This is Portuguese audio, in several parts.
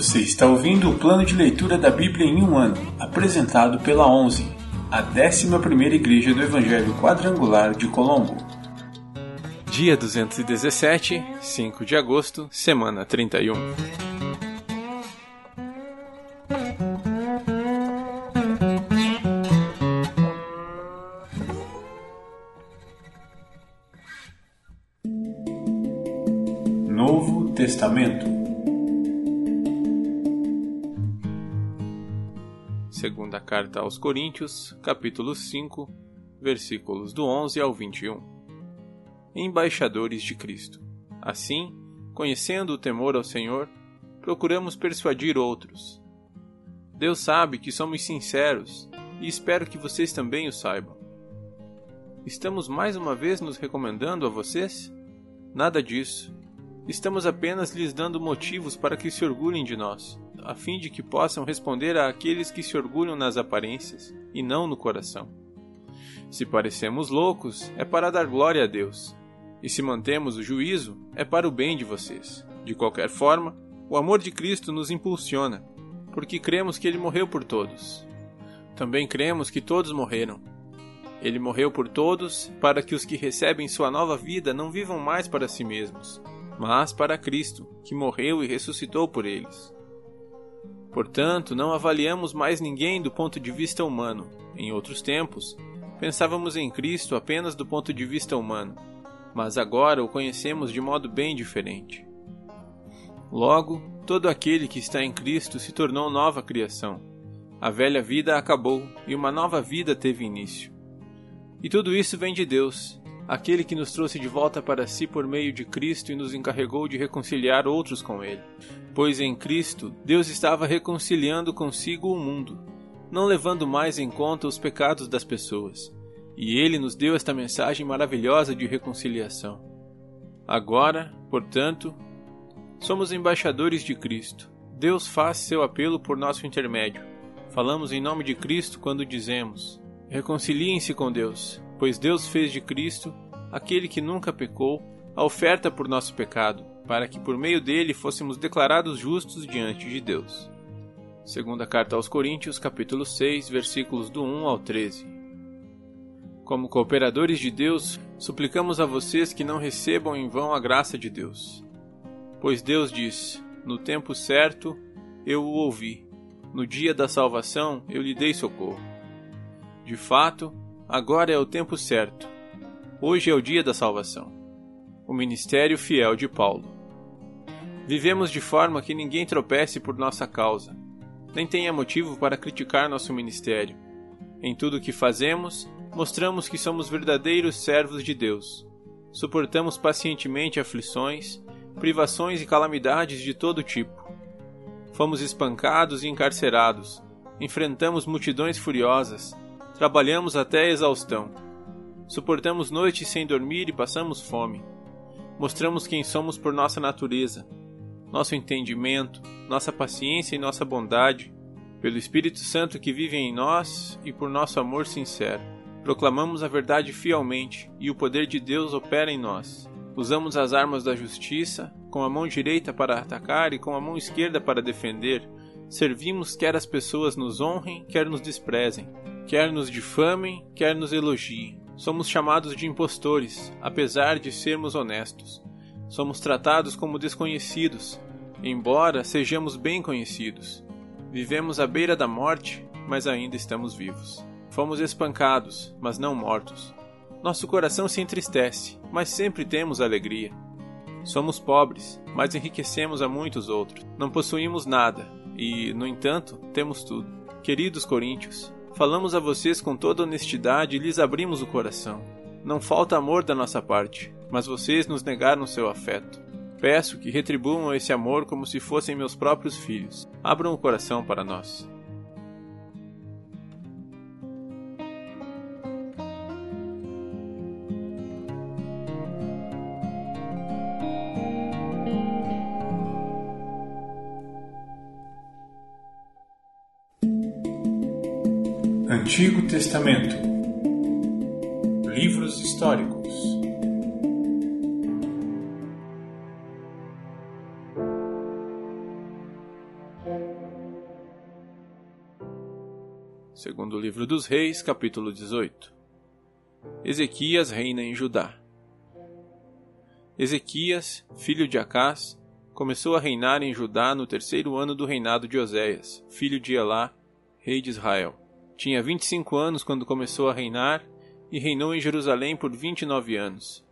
Você está ouvindo o plano de leitura da Bíblia em um ano, apresentado pela 11, a 11ª Igreja do Evangelho Quadrangular de Colombo. Dia 217, 5 de agosto, semana 31. Novo Testamento Segunda carta aos Coríntios, capítulo 5, versículos do 11 ao 21. Embaixadores de Cristo. Assim, conhecendo o temor ao Senhor, procuramos persuadir outros. Deus sabe que somos sinceros e espero que vocês também o saibam. Estamos mais uma vez nos recomendando a vocês? Nada disso. Estamos apenas lhes dando motivos para que se orgulhem de nós a fim de que possam responder àqueles que se orgulham nas aparências e não no coração. Se parecemos loucos, é para dar glória a Deus, e se mantemos o juízo, é para o bem de vocês. De qualquer forma, o amor de Cristo nos impulsiona, porque cremos que ele morreu por todos. Também cremos que todos morreram. Ele morreu por todos, para que os que recebem sua nova vida não vivam mais para si mesmos, mas para Cristo, que morreu e ressuscitou por eles. Portanto, não avaliamos mais ninguém do ponto de vista humano. Em outros tempos, pensávamos em Cristo apenas do ponto de vista humano, mas agora o conhecemos de modo bem diferente. Logo, todo aquele que está em Cristo se tornou nova criação. A velha vida acabou e uma nova vida teve início. E tudo isso vem de Deus, aquele que nos trouxe de volta para si por meio de Cristo e nos encarregou de reconciliar outros com Ele. Pois em Cristo, Deus estava reconciliando consigo o mundo, não levando mais em conta os pecados das pessoas. E Ele nos deu esta mensagem maravilhosa de reconciliação. Agora, portanto, somos embaixadores de Cristo. Deus faz seu apelo por nosso intermédio. Falamos em nome de Cristo quando dizemos: Reconciliem-se com Deus pois Deus fez de Cristo, aquele que nunca pecou, a oferta por nosso pecado, para que por meio dele fôssemos declarados justos diante de Deus. Segunda carta aos Coríntios, capítulo 6, versículos do 1 ao 13. Como cooperadores de Deus, suplicamos a vocês que não recebam em vão a graça de Deus. Pois Deus diz: No tempo certo eu o ouvi, no dia da salvação eu lhe dei socorro. De fato, Agora é o tempo certo. Hoje é o dia da salvação. O ministério fiel de Paulo. Vivemos de forma que ninguém tropece por nossa causa, nem tenha motivo para criticar nosso ministério. Em tudo o que fazemos, mostramos que somos verdadeiros servos de Deus. Suportamos pacientemente aflições, privações e calamidades de todo tipo. Fomos espancados e encarcerados, enfrentamos multidões furiosas, Trabalhamos até a exaustão. Suportamos noites sem dormir e passamos fome. Mostramos quem somos por nossa natureza, nosso entendimento, nossa paciência e nossa bondade, pelo Espírito Santo que vive em nós e por nosso amor sincero. Proclamamos a verdade fielmente e o poder de Deus opera em nós. Usamos as armas da justiça, com a mão direita para atacar e com a mão esquerda para defender. Servimos quer as pessoas nos honrem, quer nos desprezem quer nos difamem, quer nos elogiem. Somos chamados de impostores, apesar de sermos honestos. Somos tratados como desconhecidos, embora sejamos bem conhecidos. Vivemos à beira da morte, mas ainda estamos vivos. Fomos espancados, mas não mortos. Nosso coração se entristece, mas sempre temos alegria. Somos pobres, mas enriquecemos a muitos outros. Não possuímos nada e, no entanto, temos tudo. Queridos coríntios, Falamos a vocês com toda honestidade e lhes abrimos o coração. Não falta amor da nossa parte, mas vocês nos negaram seu afeto. Peço que retribuam esse amor como se fossem meus próprios filhos. Abram o coração para nós. Antigo Testamento Livros históricos Segundo o livro dos Reis, capítulo 18 Ezequias reina em Judá. Ezequias, filho de Acás, começou a reinar em Judá no terceiro ano do reinado de Oséias, filho de Elá, rei de Israel. Tinha 25 anos quando começou a reinar e reinou em Jerusalém por 29 anos.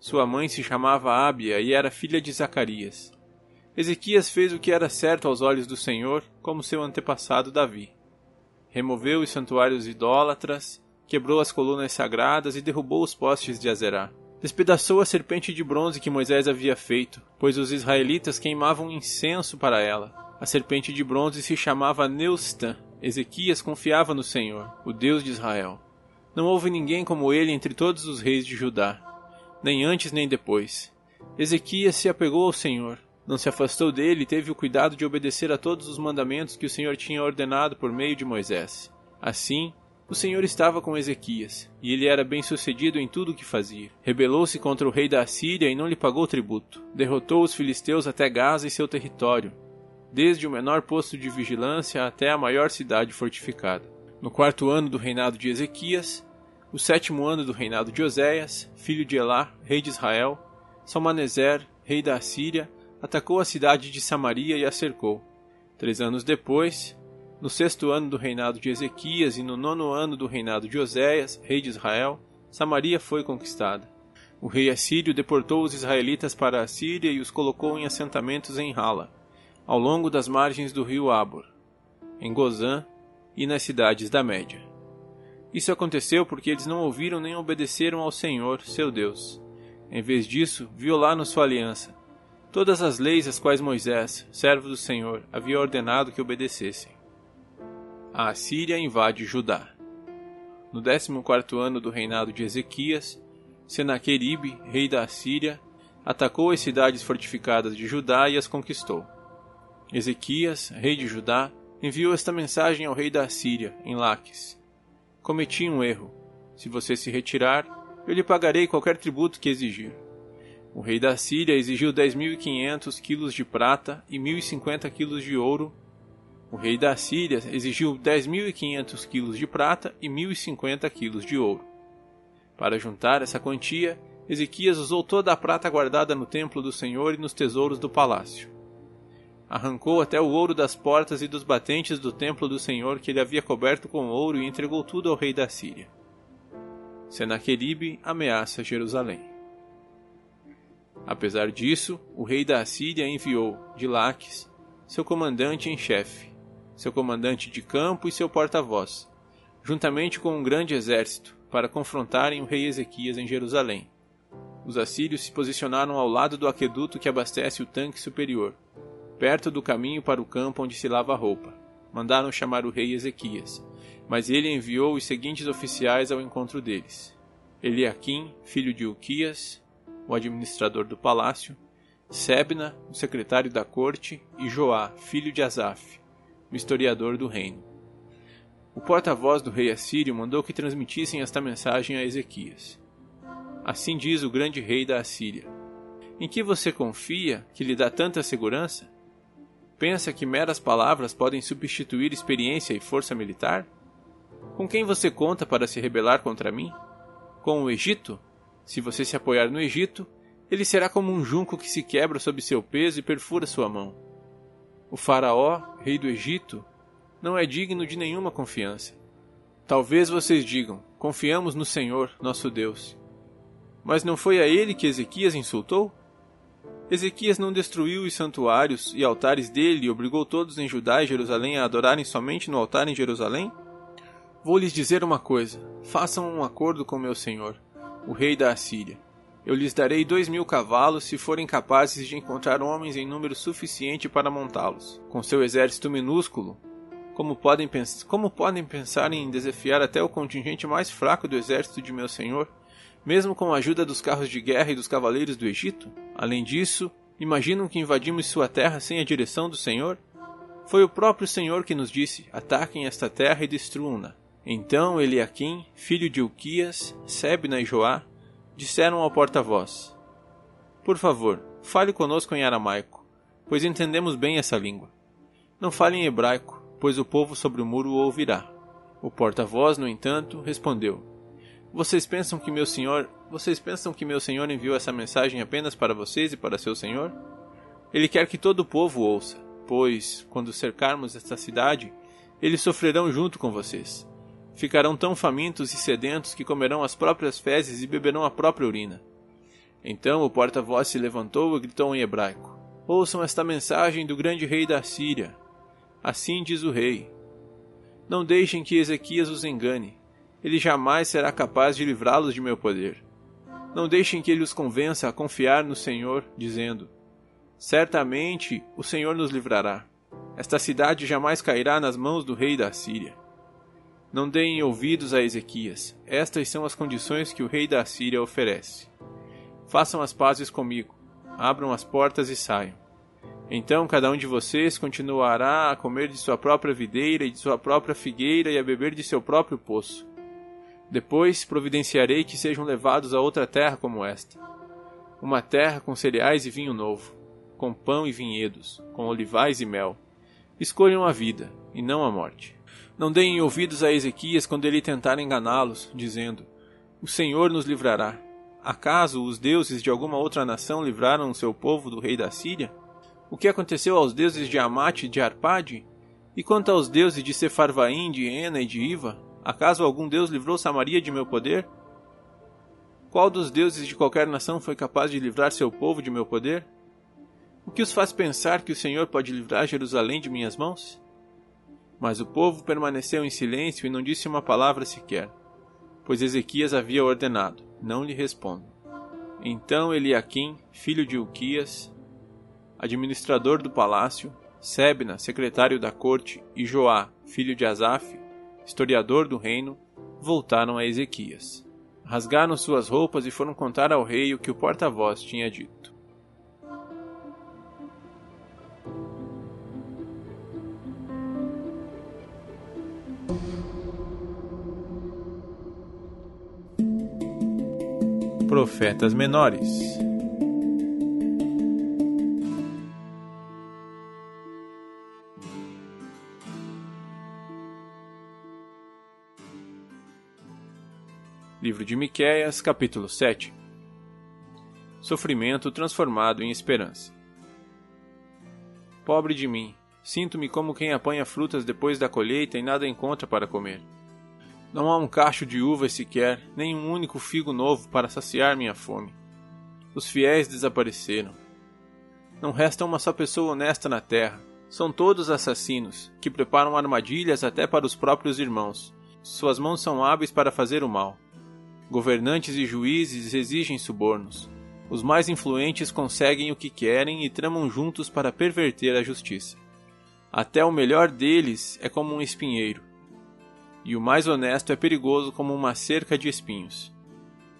Sua mãe se chamava Ábia e era filha de Zacarias. Ezequias fez o que era certo aos olhos do Senhor, como seu antepassado Davi. Removeu os santuários idólatras, quebrou as colunas sagradas e derrubou os postes de Azerá. Despedaçou a serpente de bronze que Moisés havia feito, pois os israelitas queimavam incenso para ela. A serpente de bronze se chamava Neustã. Ezequias confiava no Senhor, o Deus de Israel. Não houve ninguém como ele entre todos os reis de Judá, nem antes nem depois. Ezequias se apegou ao Senhor, não se afastou dele e teve o cuidado de obedecer a todos os mandamentos que o Senhor tinha ordenado por meio de Moisés. Assim, o Senhor estava com Ezequias, e ele era bem-sucedido em tudo o que fazia. Rebelou-se contra o rei da Assíria e não lhe pagou tributo. Derrotou os filisteus até Gaza e seu território, desde o menor posto de vigilância até a maior cidade fortificada. No quarto ano do reinado de Ezequias, o sétimo ano do reinado de Oséias, filho de Elá, rei de Israel, Salmaneser, rei da Assíria, atacou a cidade de Samaria e a cercou. Três anos depois, no sexto ano do reinado de Ezequias e no nono ano do reinado de Oséias, rei de Israel, Samaria foi conquistada. O rei assírio deportou os israelitas para a Síria e os colocou em assentamentos em Hala, ao longo das margens do rio Abor, em Gozã e nas cidades da Média. Isso aconteceu porque eles não ouviram nem obedeceram ao Senhor, seu Deus. Em vez disso, violaram sua aliança, todas as leis às quais Moisés, servo do Senhor, havia ordenado que obedecessem a Assíria invade Judá. No 14 ano do reinado de Ezequias, Senaqueribe, rei da Assíria, atacou as cidades fortificadas de Judá e as conquistou. Ezequias, rei de Judá, enviou esta mensagem ao rei da Assíria, em Laques: Cometi um erro. Se você se retirar, eu lhe pagarei qualquer tributo que exigir. O rei da Síria exigiu 10.500 quilos de prata e 1.050 quilos de ouro o rei da Síria exigiu 10.500 quilos de prata e 1.050 quilos de ouro. Para juntar essa quantia, Ezequias usou toda a prata guardada no templo do Senhor e nos tesouros do palácio. Arrancou até o ouro das portas e dos batentes do templo do Senhor que ele havia coberto com ouro e entregou tudo ao rei da Síria. Senaqueribe ameaça Jerusalém. Apesar disso, o rei da Assíria enviou, de Laques, seu comandante em chefe, seu comandante de campo e seu porta-voz, juntamente com um grande exército, para confrontarem o rei Ezequias em Jerusalém. Os assírios se posicionaram ao lado do aqueduto que abastece o tanque superior, perto do caminho para o campo onde se lava a roupa. Mandaram chamar o rei Ezequias, mas ele enviou os seguintes oficiais ao encontro deles: Eliaquim, filho de Uquias, o administrador do palácio, Sebna, o secretário da corte, e Joá, filho de Asaf, o historiador do reino. O porta-voz do rei assírio mandou que transmitissem esta mensagem a Ezequias. Assim diz o grande rei da Assíria: Em que você confia que lhe dá tanta segurança? Pensa que meras palavras podem substituir experiência e força militar? Com quem você conta para se rebelar contra mim? Com o Egito? Se você se apoiar no Egito, ele será como um junco que se quebra sob seu peso e perfura sua mão. O Faraó, rei do Egito, não é digno de nenhuma confiança. Talvez vocês digam: confiamos no Senhor, nosso Deus. Mas não foi a ele que Ezequias insultou? Ezequias não destruiu os santuários e altares dele e obrigou todos em Judá e Jerusalém a adorarem somente no altar em Jerusalém? Vou lhes dizer uma coisa: façam um acordo com meu senhor, o rei da Assíria. Eu lhes darei dois mil cavalos se forem capazes de encontrar homens em número suficiente para montá-los. Com seu exército minúsculo, como podem, como podem pensar em desafiar até o contingente mais fraco do exército de meu senhor, mesmo com a ajuda dos carros de guerra e dos cavaleiros do Egito? Além disso, imaginam que invadimos sua terra sem a direção do Senhor? Foi o próprio Senhor que nos disse: ataquem esta terra e destruam-na. Então Eliaquim, filho de Uquias, Sebna e Joá, disseram ao porta-voz: Por favor, fale conosco em aramaico, pois entendemos bem essa língua. Não fale em hebraico, pois o povo sobre o muro o ouvirá. O porta-voz, no entanto, respondeu: Vocês pensam que meu senhor, vocês pensam que meu senhor enviou essa mensagem apenas para vocês e para seu senhor? Ele quer que todo o povo ouça, pois quando cercarmos esta cidade, eles sofrerão junto com vocês. Ficarão tão famintos e sedentos que comerão as próprias fezes e beberão a própria urina. Então o porta-voz se levantou e gritou em hebraico: Ouçam esta mensagem do grande rei da Síria. Assim diz o rei: Não deixem que Ezequias os engane. Ele jamais será capaz de livrá-los de meu poder. Não deixem que ele os convença a confiar no Senhor, dizendo: Certamente o Senhor nos livrará. Esta cidade jamais cairá nas mãos do rei da Síria. Não deem ouvidos a Ezequias. Estas são as condições que o rei da Síria oferece. Façam as pazes comigo. Abram as portas e saiam. Então cada um de vocês continuará a comer de sua própria videira e de sua própria figueira e a beber de seu próprio poço. Depois providenciarei que sejam levados a outra terra como esta. Uma terra com cereais e vinho novo, com pão e vinhedos, com olivais e mel Escolham a vida, e não a morte. Não deem ouvidos a Ezequias quando ele tentar enganá-los, dizendo: O Senhor nos livrará. Acaso os deuses de alguma outra nação livraram o seu povo do rei da Síria? O que aconteceu aos deuses de Amate e de Arpade? E quanto aos deuses de Sefarvaim, de Ena e de Iva? Acaso algum deus livrou Samaria de meu poder? Qual dos deuses de qualquer nação foi capaz de livrar seu povo de meu poder? O que os faz pensar que o Senhor pode livrar Jerusalém de minhas mãos? Mas o povo permaneceu em silêncio e não disse uma palavra sequer, pois Ezequias havia ordenado: não lhe respondam. Então Eliaquim, filho de Uquias, administrador do palácio, Sebna, secretário da corte, e Joá, filho de Asaf, historiador do reino, voltaram a Ezequias. Rasgaram suas roupas e foram contar ao rei o que o porta-voz tinha dito. Profetas menores. De Miqueias, capítulo 7. Sofrimento transformado em esperança. Pobre de mim, sinto-me como quem apanha frutas depois da colheita e nada encontra para comer. Não há um cacho de uvas sequer, nem um único figo novo para saciar minha fome. Os fiéis desapareceram. Não resta uma só pessoa honesta na terra. São todos assassinos, que preparam armadilhas até para os próprios irmãos. Suas mãos são hábeis para fazer o mal. Governantes e juízes exigem subornos. Os mais influentes conseguem o que querem e tramam juntos para perverter a justiça. Até o melhor deles é como um espinheiro e o mais honesto é perigoso como uma cerca de espinhos.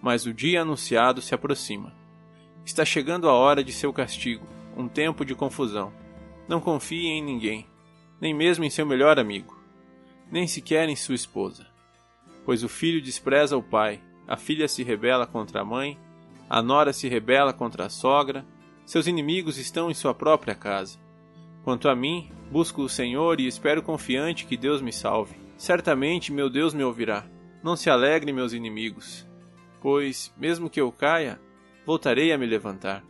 Mas o dia anunciado se aproxima. Está chegando a hora de seu castigo, um tempo de confusão. Não confie em ninguém, nem mesmo em seu melhor amigo, nem sequer em sua esposa. Pois o filho despreza o pai, a filha se rebela contra a mãe, a nora se rebela contra a sogra, seus inimigos estão em sua própria casa. Quanto a mim, busco o Senhor e espero confiante que Deus me salve. Certamente meu Deus me ouvirá. Não se alegrem meus inimigos, pois, mesmo que eu caia, voltarei a me levantar.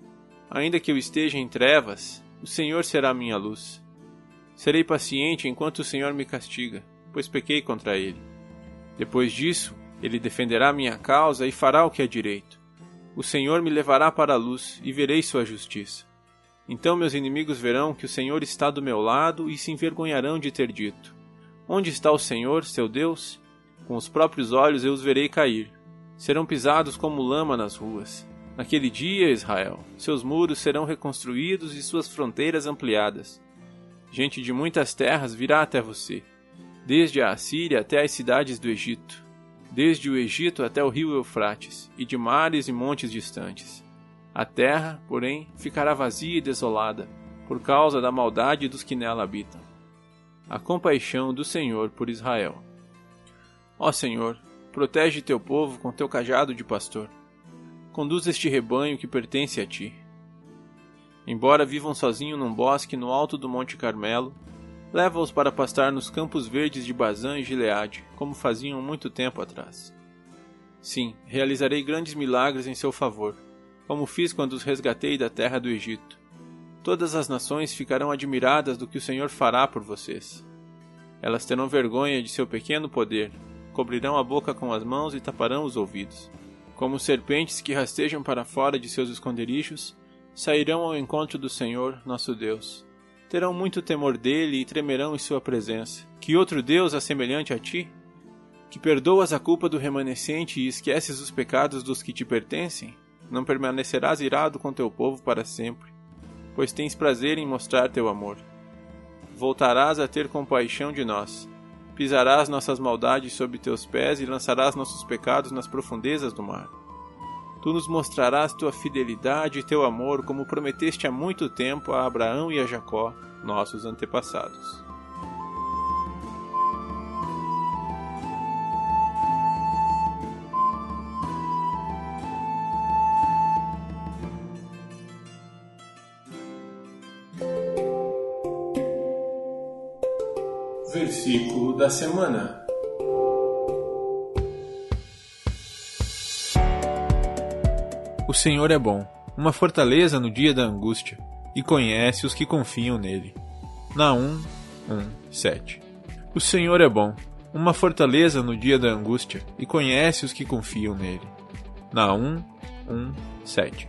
Ainda que eu esteja em trevas, o Senhor será minha luz. Serei paciente enquanto o Senhor me castiga, pois pequei contra ele. Depois disso, ele defenderá minha causa e fará o que é direito. O Senhor me levará para a luz e verei sua justiça. Então meus inimigos verão que o Senhor está do meu lado e se envergonharão de ter dito: Onde está o Senhor, seu Deus? Com os próprios olhos eu os verei cair. Serão pisados como lama nas ruas. Naquele dia, Israel, seus muros serão reconstruídos e suas fronteiras ampliadas. Gente de muitas terras virá até você, desde a Assíria até as cidades do Egito, desde o Egito até o rio Eufrates, e de mares e montes distantes. A terra, porém, ficará vazia e desolada, por causa da maldade dos que nela habitam a compaixão do Senhor por Israel. Ó Senhor, protege teu povo com teu cajado de pastor. Conduz este rebanho que pertence a ti. Embora vivam sozinhos num bosque no alto do Monte Carmelo, Leva-os para pastar nos campos verdes de Bazã e Gileade, como faziam muito tempo atrás. Sim, realizarei grandes milagres em seu favor, como fiz quando os resgatei da terra do Egito. Todas as nações ficarão admiradas do que o Senhor fará por vocês. Elas terão vergonha de seu pequeno poder, cobrirão a boca com as mãos e taparão os ouvidos. Como serpentes que rastejam para fora de seus esconderijos, sairão ao encontro do Senhor, nosso Deus. Terão muito temor dele e tremerão em sua presença. Que outro Deus é semelhante a ti? Que perdoas a culpa do remanescente e esqueces os pecados dos que te pertencem? Não permanecerás irado com teu povo para sempre, pois tens prazer em mostrar teu amor. Voltarás a ter compaixão de nós Pisarás nossas maldades sob teus pés e lançarás nossos pecados nas profundezas do mar. Tu nos mostrarás tua fidelidade e teu amor, como prometeste há muito tempo a Abraão e a Jacó, nossos antepassados. Versículo da semana. O Senhor é bom, uma fortaleza no dia da angústia, e conhece os que confiam nele. Naum 1, 7. O Senhor é bom, uma fortaleza no dia da angústia, e conhece os que confiam nele. Naum 1, 7.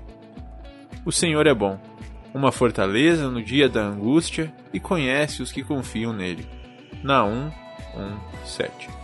O Senhor é bom, uma fortaleza no dia da angústia, e conhece os que confiam nele. Naum 1, 7.